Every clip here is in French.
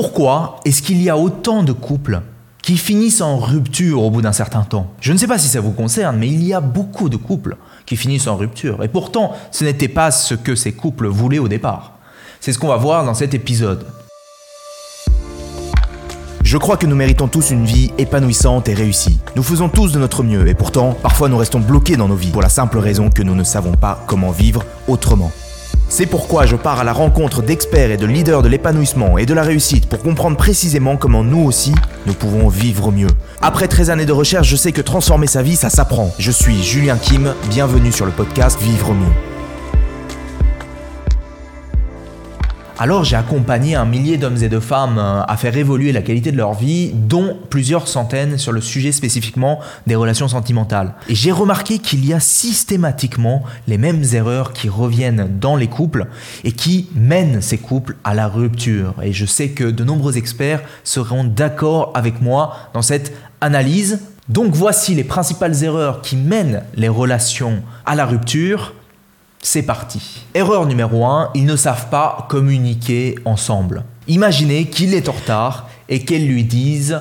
Pourquoi est-ce qu'il y a autant de couples qui finissent en rupture au bout d'un certain temps? Je ne sais pas si ça vous concerne, mais il y a beaucoup de couples qui finissent en rupture. Et pourtant, ce n'était pas ce que ces couples voulaient au départ. C'est ce qu'on va voir dans cet épisode. Je crois que nous méritons tous une vie épanouissante et réussie. Nous faisons tous de notre mieux et pourtant, parfois nous restons bloqués dans nos vies pour la simple raison que nous ne savons pas comment vivre autrement. C'est pourquoi je pars à la rencontre d'experts et de leaders de l'épanouissement et de la réussite pour comprendre précisément comment nous aussi, nous pouvons vivre mieux. Après 13 années de recherche, je sais que transformer sa vie, ça s'apprend. Je suis Julien Kim, bienvenue sur le podcast Vivre mieux. Alors j'ai accompagné un millier d'hommes et de femmes euh, à faire évoluer la qualité de leur vie, dont plusieurs centaines sur le sujet spécifiquement des relations sentimentales. Et j'ai remarqué qu'il y a systématiquement les mêmes erreurs qui reviennent dans les couples et qui mènent ces couples à la rupture. Et je sais que de nombreux experts seront d'accord avec moi dans cette analyse. Donc voici les principales erreurs qui mènent les relations à la rupture c'est parti. Erreur numéro 1, ils ne savent pas communiquer ensemble. Imaginez qu'il est en retard et qu'elle lui dise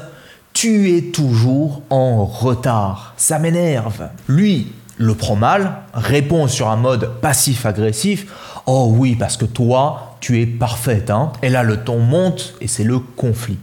Tu es toujours en retard. Ça m'énerve. Lui le prend mal, répond sur un mode passif-agressif Oh oui, parce que toi, tu es parfaite. Hein. Et là, le ton monte et c'est le conflit.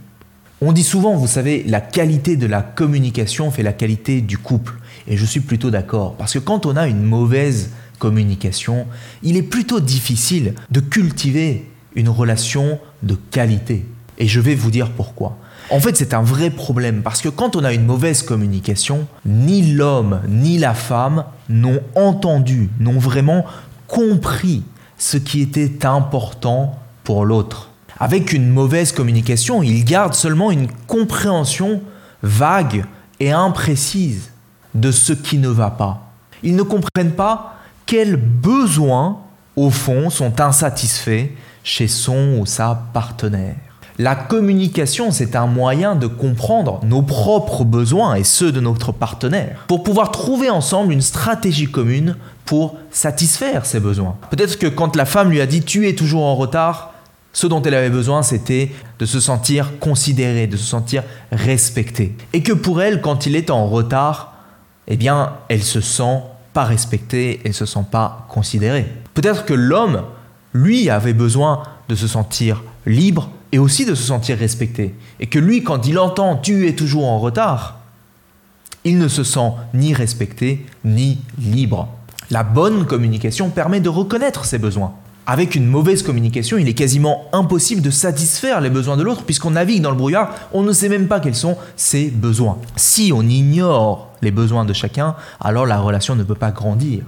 On dit souvent, vous savez, la qualité de la communication fait la qualité du couple. Et je suis plutôt d'accord. Parce que quand on a une mauvaise communication, il est plutôt difficile de cultiver une relation de qualité. Et je vais vous dire pourquoi. En fait, c'est un vrai problème parce que quand on a une mauvaise communication, ni l'homme ni la femme n'ont entendu, n'ont vraiment compris ce qui était important pour l'autre. Avec une mauvaise communication, ils gardent seulement une compréhension vague et imprécise de ce qui ne va pas. Ils ne comprennent pas quels besoins, au fond, sont insatisfaits chez son ou sa partenaire. La communication, c'est un moyen de comprendre nos propres besoins et ceux de notre partenaire, pour pouvoir trouver ensemble une stratégie commune pour satisfaire ces besoins. Peut-être que quand la femme lui a dit tu es toujours en retard, ce dont elle avait besoin, c'était de se sentir considérée, de se sentir respectée. Et que pour elle, quand il est en retard, eh bien, elle se sent pas respecté et se sent pas considéré. Peut-être que l'homme, lui, avait besoin de se sentir libre et aussi de se sentir respecté. Et que lui, quand il entend tu es toujours en retard, il ne se sent ni respecté ni libre. La bonne communication permet de reconnaître ses besoins. Avec une mauvaise communication, il est quasiment impossible de satisfaire les besoins de l'autre puisqu'on navigue dans le brouillard, on ne sait même pas quels sont ses besoins. Si on ignore les besoins de chacun, alors la relation ne peut pas grandir.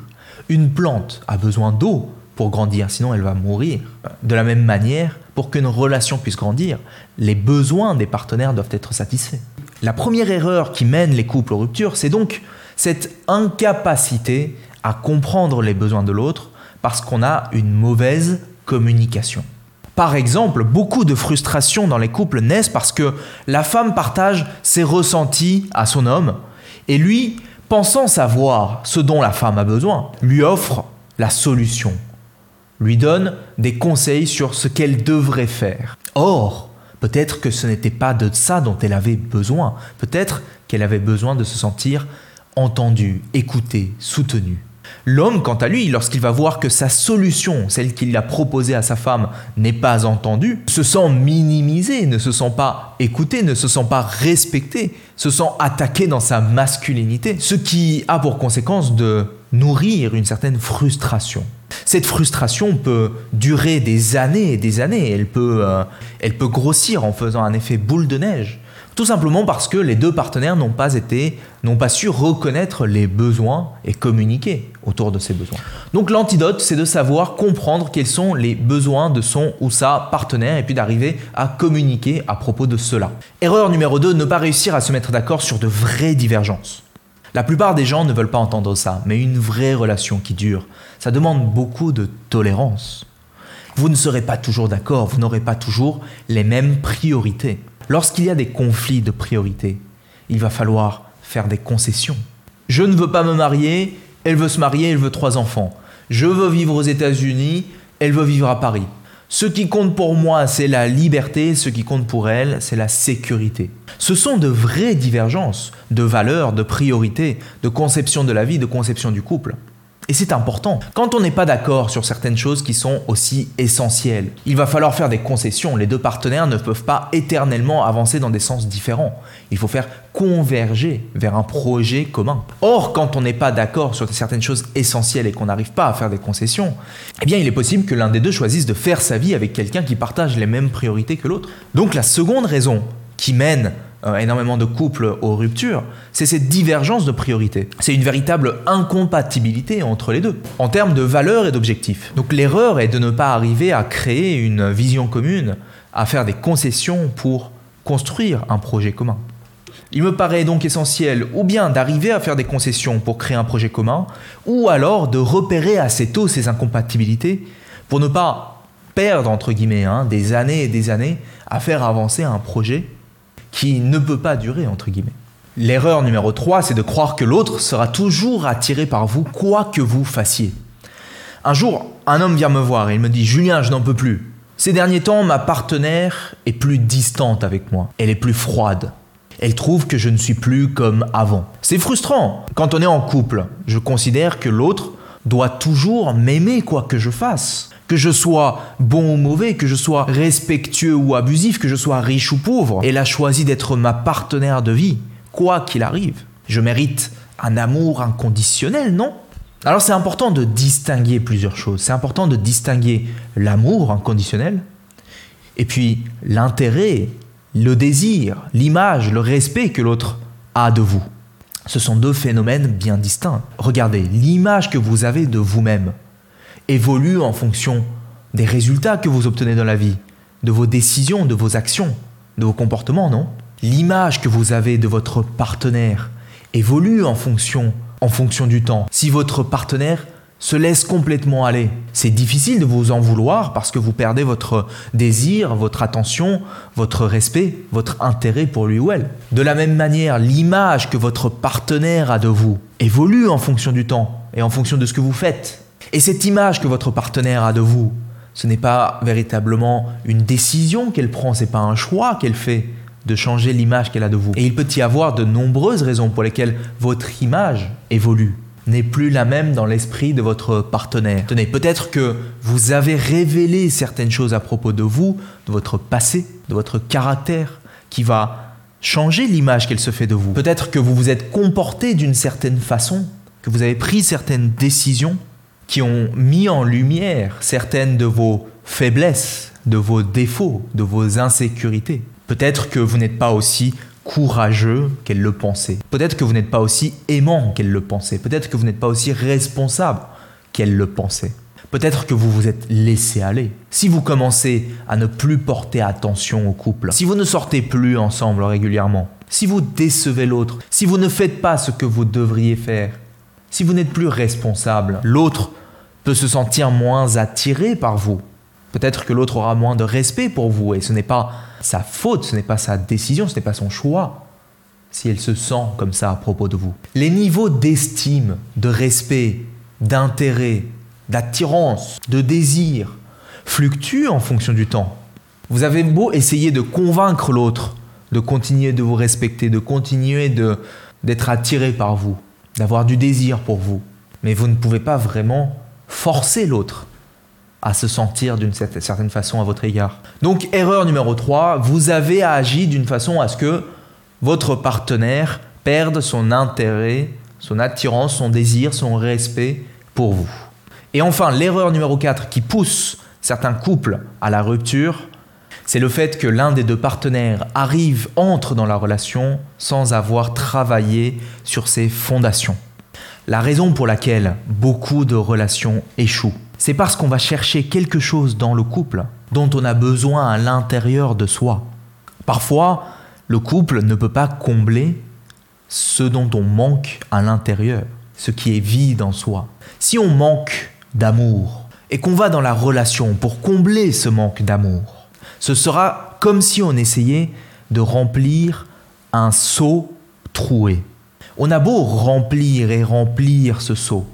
Une plante a besoin d'eau pour grandir, sinon elle va mourir. De la même manière, pour qu'une relation puisse grandir, les besoins des partenaires doivent être satisfaits. La première erreur qui mène les couples aux ruptures, c'est donc cette incapacité à comprendre les besoins de l'autre parce qu'on a une mauvaise communication. Par exemple, beaucoup de frustrations dans les couples naissent parce que la femme partage ses ressentis à son homme et lui, pensant savoir ce dont la femme a besoin, lui offre la solution, lui donne des conseils sur ce qu'elle devrait faire. Or, peut-être que ce n'était pas de ça dont elle avait besoin, peut-être qu'elle avait besoin de se sentir entendue, écoutée, soutenue. L'homme, quant à lui, lorsqu'il va voir que sa solution, celle qu'il a proposée à sa femme, n'est pas entendue, se sent minimisé, ne se sent pas écouté, ne se sent pas respecté, se sent attaqué dans sa masculinité, ce qui a pour conséquence de nourrir une certaine frustration. Cette frustration peut durer des années et des années, elle peut, euh, elle peut grossir en faisant un effet boule de neige. Tout simplement parce que les deux partenaires n'ont pas été, n'ont pas su reconnaître les besoins et communiquer autour de ces besoins. Donc l'antidote, c'est de savoir comprendre quels sont les besoins de son ou sa partenaire et puis d'arriver à communiquer à propos de cela. Erreur numéro 2, ne pas réussir à se mettre d'accord sur de vraies divergences. La plupart des gens ne veulent pas entendre ça, mais une vraie relation qui dure, ça demande beaucoup de tolérance. Vous ne serez pas toujours d'accord, vous n'aurez pas toujours les mêmes priorités. Lorsqu'il y a des conflits de priorité, il va falloir faire des concessions. Je ne veux pas me marier, elle veut se marier, elle veut trois enfants. Je veux vivre aux États-Unis, elle veut vivre à Paris. Ce qui compte pour moi, c'est la liberté, ce qui compte pour elle, c'est la sécurité. Ce sont de vraies divergences de valeurs, de priorités, de conception de la vie, de conception du couple. Et c'est important. Quand on n'est pas d'accord sur certaines choses qui sont aussi essentielles, il va falloir faire des concessions. Les deux partenaires ne peuvent pas éternellement avancer dans des sens différents. Il faut faire converger vers un projet commun. Or, quand on n'est pas d'accord sur certaines choses essentielles et qu'on n'arrive pas à faire des concessions, eh bien, il est possible que l'un des deux choisisse de faire sa vie avec quelqu'un qui partage les mêmes priorités que l'autre. Donc, la seconde raison qui mène euh, énormément de couples aux ruptures, c'est cette divergence de priorités. C'est une véritable incompatibilité entre les deux, en termes de valeurs et d'objectifs. Donc l'erreur est de ne pas arriver à créer une vision commune, à faire des concessions pour construire un projet commun. Il me paraît donc essentiel ou bien d'arriver à faire des concessions pour créer un projet commun, ou alors de repérer assez tôt ces incompatibilités pour ne pas perdre, entre guillemets, hein, des années et des années à faire avancer un projet qui ne peut pas durer, entre guillemets. L'erreur numéro 3, c'est de croire que l'autre sera toujours attiré par vous, quoi que vous fassiez. Un jour, un homme vient me voir et il me dit Julien, je n'en peux plus. Ces derniers temps, ma partenaire est plus distante avec moi. Elle est plus froide. Elle trouve que je ne suis plus comme avant. C'est frustrant. Quand on est en couple, je considère que l'autre doit toujours m'aimer quoi que je fasse. Que je sois bon ou mauvais, que je sois respectueux ou abusif, que je sois riche ou pauvre, elle a choisi d'être ma partenaire de vie, quoi qu'il arrive. Je mérite un amour inconditionnel, non? Alors c'est important de distinguer plusieurs choses. C'est important de distinguer l'amour inconditionnel et puis l'intérêt, le désir, l'image, le respect que l'autre a de vous. Ce sont deux phénomènes bien distincts. Regardez, l'image que vous avez de vous-même, évolue en fonction des résultats que vous obtenez dans la vie, de vos décisions, de vos actions, de vos comportements, non? L'image que vous avez de votre partenaire évolue en fonction, en fonction du temps. Si votre partenaire se laisse complètement aller, c'est difficile de vous en vouloir parce que vous perdez votre désir, votre attention, votre respect, votre intérêt pour lui ou elle. De la même manière, l'image que votre partenaire a de vous évolue en fonction du temps et en fonction de ce que vous faites. Et cette image que votre partenaire a de vous, ce n'est pas véritablement une décision qu'elle prend, c'est pas un choix qu'elle fait de changer l'image qu'elle a de vous. Et il peut y avoir de nombreuses raisons pour lesquelles votre image évolue n'est plus la même dans l'esprit de votre partenaire. Tenez, peut-être que vous avez révélé certaines choses à propos de vous, de votre passé, de votre caractère, qui va changer l'image qu'elle se fait de vous. Peut-être que vous vous êtes comporté d'une certaine façon, que vous avez pris certaines décisions qui ont mis en lumière certaines de vos faiblesses, de vos défauts, de vos insécurités. Peut-être que vous n'êtes pas aussi courageux qu'elle le pensait. Peut-être que vous n'êtes pas aussi aimant qu'elle le pensait. Peut-être que vous n'êtes pas aussi responsable qu'elle le pensait. Peut-être que vous vous êtes laissé aller. Si vous commencez à ne plus porter attention au couple, si vous ne sortez plus ensemble régulièrement, si vous décevez l'autre, si vous ne faites pas ce que vous devriez faire, si vous n'êtes plus responsable, l'autre peut se sentir moins attiré par vous. Peut-être que l'autre aura moins de respect pour vous et ce n'est pas sa faute, ce n'est pas sa décision, ce n'est pas son choix si elle se sent comme ça à propos de vous. Les niveaux d'estime, de respect, d'intérêt, d'attirance, de désir fluctuent en fonction du temps. Vous avez beau essayer de convaincre l'autre de continuer de vous respecter, de continuer d'être attiré par vous, d'avoir du désir pour vous, mais vous ne pouvez pas vraiment forcer l'autre à se sentir d'une certaine façon à votre égard. Donc erreur numéro 3, vous avez agi d'une façon à ce que votre partenaire perde son intérêt, son attirance, son désir, son respect pour vous. Et enfin, l'erreur numéro 4 qui pousse certains couples à la rupture, c'est le fait que l'un des deux partenaires arrive, entre dans la relation sans avoir travaillé sur ses fondations. La raison pour laquelle beaucoup de relations échouent, c'est parce qu'on va chercher quelque chose dans le couple dont on a besoin à l'intérieur de soi. Parfois, le couple ne peut pas combler ce dont on manque à l'intérieur, ce qui est vide en soi. Si on manque d'amour et qu'on va dans la relation pour combler ce manque d'amour, ce sera comme si on essayait de remplir un seau troué. On a beau remplir et remplir ce seau,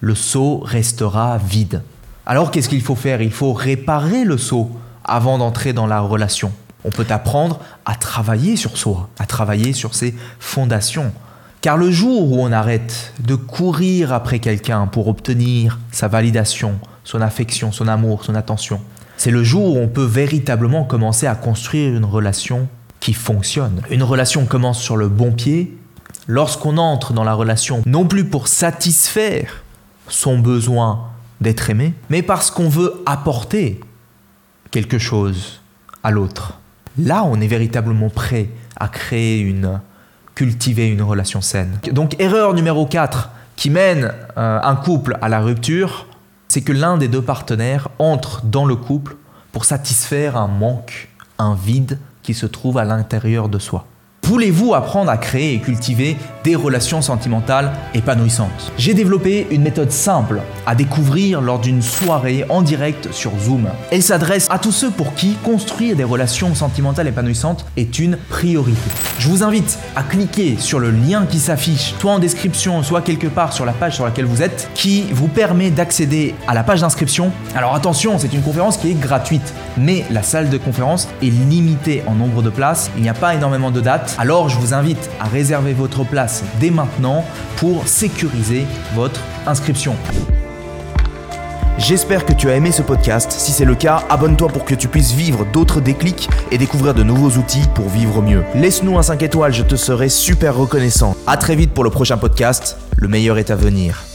le seau restera vide. Alors qu'est-ce qu'il faut faire? Il faut réparer le saut avant d'entrer dans la relation. On peut apprendre à travailler sur soi, à travailler sur ses fondations. Car le jour où on arrête de courir après quelqu'un pour obtenir sa validation, son affection, son amour, son attention, c'est le jour où on peut véritablement commencer à construire une relation qui fonctionne. Une relation commence sur le bon pied lorsqu'on entre dans la relation non plus pour satisfaire son besoin d'être aimé, mais parce qu'on veut apporter quelque chose à l'autre. Là, on est véritablement prêt à créer une, cultiver une relation saine. Donc, erreur numéro 4 qui mène euh, un couple à la rupture, c'est que l'un des deux partenaires entre dans le couple pour satisfaire un manque, un vide qui se trouve à l'intérieur de soi. Voulez-vous apprendre à créer et cultiver des relations sentimentales épanouissantes? J'ai développé une méthode simple à découvrir lors d'une soirée en direct sur Zoom. Elle s'adresse à tous ceux pour qui construire des relations sentimentales épanouissantes est une priorité. Je vous invite à cliquer sur le lien qui s'affiche, soit en description, soit quelque part sur la page sur laquelle vous êtes, qui vous permet d'accéder à la page d'inscription. Alors attention, c'est une conférence qui est gratuite, mais la salle de conférence est limitée en nombre de places, il n'y a pas énormément de dates alors je vous invite à réserver votre place dès maintenant pour sécuriser votre inscription. J'espère que tu as aimé ce podcast. Si c'est le cas, abonne-toi pour que tu puisses vivre d'autres déclics et découvrir de nouveaux outils pour vivre mieux. Laisse-nous un 5 étoiles, je te serai super reconnaissant. A très vite pour le prochain podcast. Le meilleur est à venir.